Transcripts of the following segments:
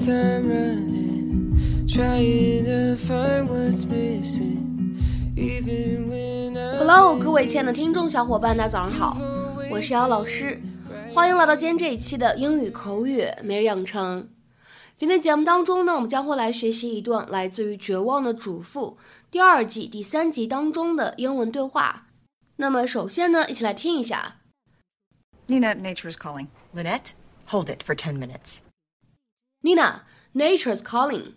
time running, trying to find what's missing. Even when I Hello，各位亲爱的听众小伙伴，大家早上好，我是姚老师，欢迎来到今天这一期的英语口语每日养成。今天节目当中呢，我们将会来学习一段来自于《绝望的主妇》第二季第三集当中的英文对话。那么首先呢，一起来听一下。Nina, nature is calling. Lynette, hold it for ten minutes. Nina, nature's calling.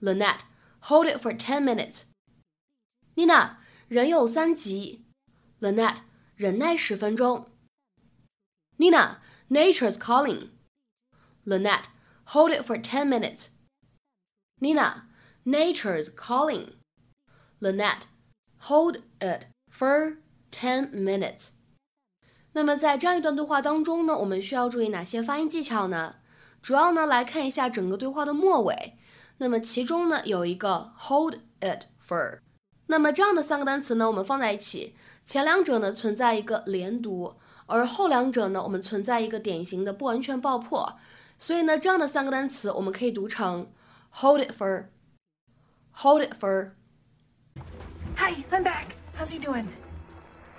Lynette, hold it for ten minutes. Nina，人有三急。Lynette，忍耐十分钟。Nina, nature's calling. Lynette, hold it for ten minutes. Nina, nature's calling. Lynette, hold it for ten minutes. 那么在这样一段对话当中呢，我们需要注意哪些发音技巧呢？ 主要呢来看一下整个对话的末尾。那么其中呢有一个 hold it for，那么这样的三个单词呢，我们放在一起，前两者呢存在一个连读，而后两者呢我们存在一个典型的不完全爆破。所以呢，这样的三个单词我们可以读成 hold it for，hold it for。Hi, I'm back. How's he doing?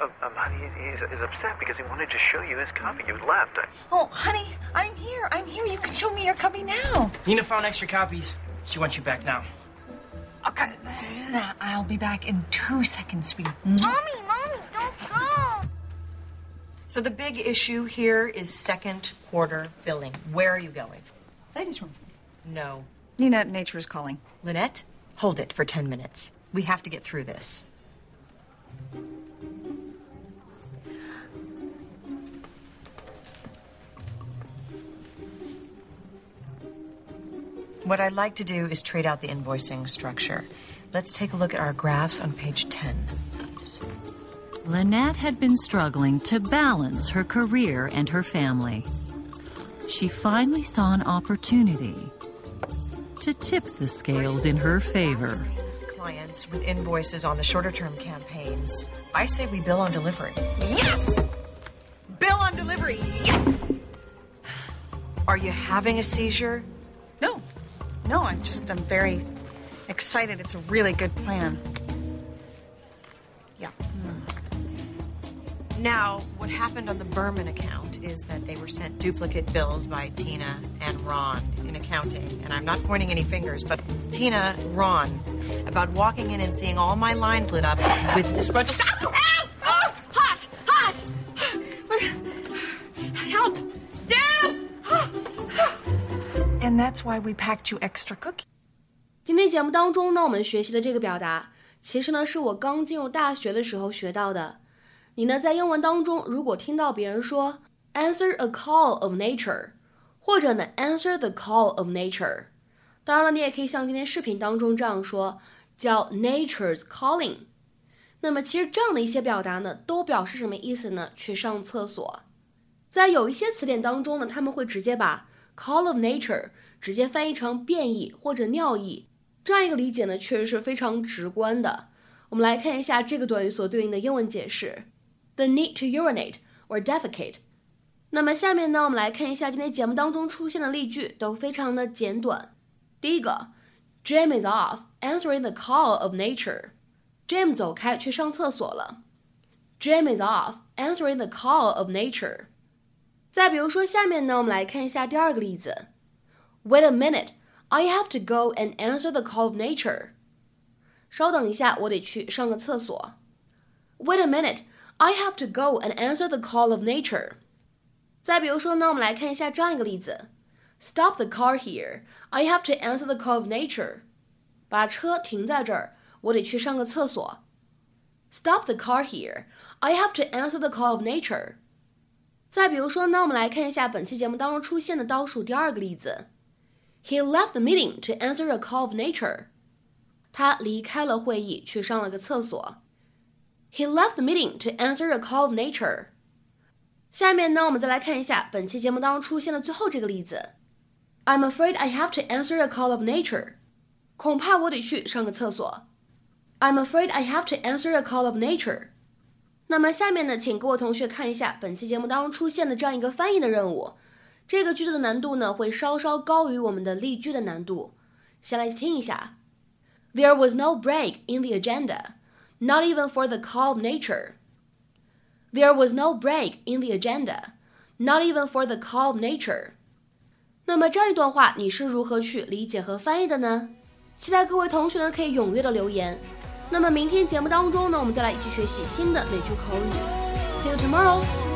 Um, um, honey, he's, he's upset because he wanted to show you his copy. You left. I, Oh, honey, I'm here. I'm here. You can show me your copy now. Nina found extra copies. She wants you back now. Okay. I'll be back in two seconds, sweetie. Mommy, mommy, don't go. So the big issue here is second quarter billing. Where are you going? Ladies' room. No. Nina, nature is calling. Lynette, hold it for 10 minutes. We have to get through this. What I'd like to do is trade out the invoicing structure. Let's take a look at our graphs on page 10, please. Lynette had been struggling to balance her career and her family. She finally saw an opportunity to tip the scales in her favor. Clients with invoices on the shorter term campaigns. I say we bill on delivery. Yes! Bill on delivery. Yes! Are you having a seizure? No. I'm just, I'm very excited. It's a really good plan. Yeah. Hmm. Now, what happened on the Berman account is that they were sent duplicate bills by Tina and Ron in accounting. And I'm not pointing any fingers, but Tina, Ron, about walking in and seeing all my lines lit up with disgruntled. Ow! Ow! That's why we packed you extra cookies. 今天节目当中呢，我们学习的这个表达，其实呢是我刚进入大学的时候学到的。你呢在英文当中，如果听到别人说 answer a call of nature，或者呢 answer the call of nature，当然了，你也可以像今天视频当中这样说，叫 nature's calling。那么其实这样的一些表达呢，都表示什么意思呢？去上厕所。在有一些词典当中呢，他们会直接把 call of nature 直接翻译成便意或者尿意。这样一个理解呢，确实是非常直观的。我们来看一下这个短语所对应的英文解释：the need to urinate or defecate。那么下面呢，我们来看一下今天节目当中出现的例句，都非常的简短。第一个，Jim is off answering the call of nature。Jim 走开去上厕所了。Jim is off answering the call of nature。再比如说下面呢，我们来看一下第二个例子。Wait a minute。I have to go and answer the call of nature. 稍等一下，我得去上个厕所。Wait a minute, I have to go and answer the call of nature. 再比如说呢，我们来看一下这样一个例子：Stop the car here. I have to answer the call of nature. 把车停在这儿，我得去上个厕所。Stop the car here. I have to answer the call of nature. 再比如说呢，我们来看一下本期节目当中出现的倒数第二个例子。 He left the meeting to answer a call of nature. 他离开了会议，去上了个厕所。He left the meeting to answer a call of nature. 下面呢，我们再来看一下本期节目当中出现的最后这个例子。I'm afraid I have to answer a call of nature. 恐怕我得去上个厕所。I'm afraid I have to answer a call of nature. 那么下面呢，请各位同学看一下本期节目当中出现的这样一个翻译的任务。这个句子的难度呢会稍稍高于我们的例句的难度。先来听一下：There was no break in the agenda, not even for the call of nature. There was no break in the agenda, not even for the call of nature. 那么这一段话你是如何去理解和翻译的呢？期待各位同学呢可以踊跃的留言。那么明天节目当中呢，我们再来一起学习新的美句口语。See you tomorrow.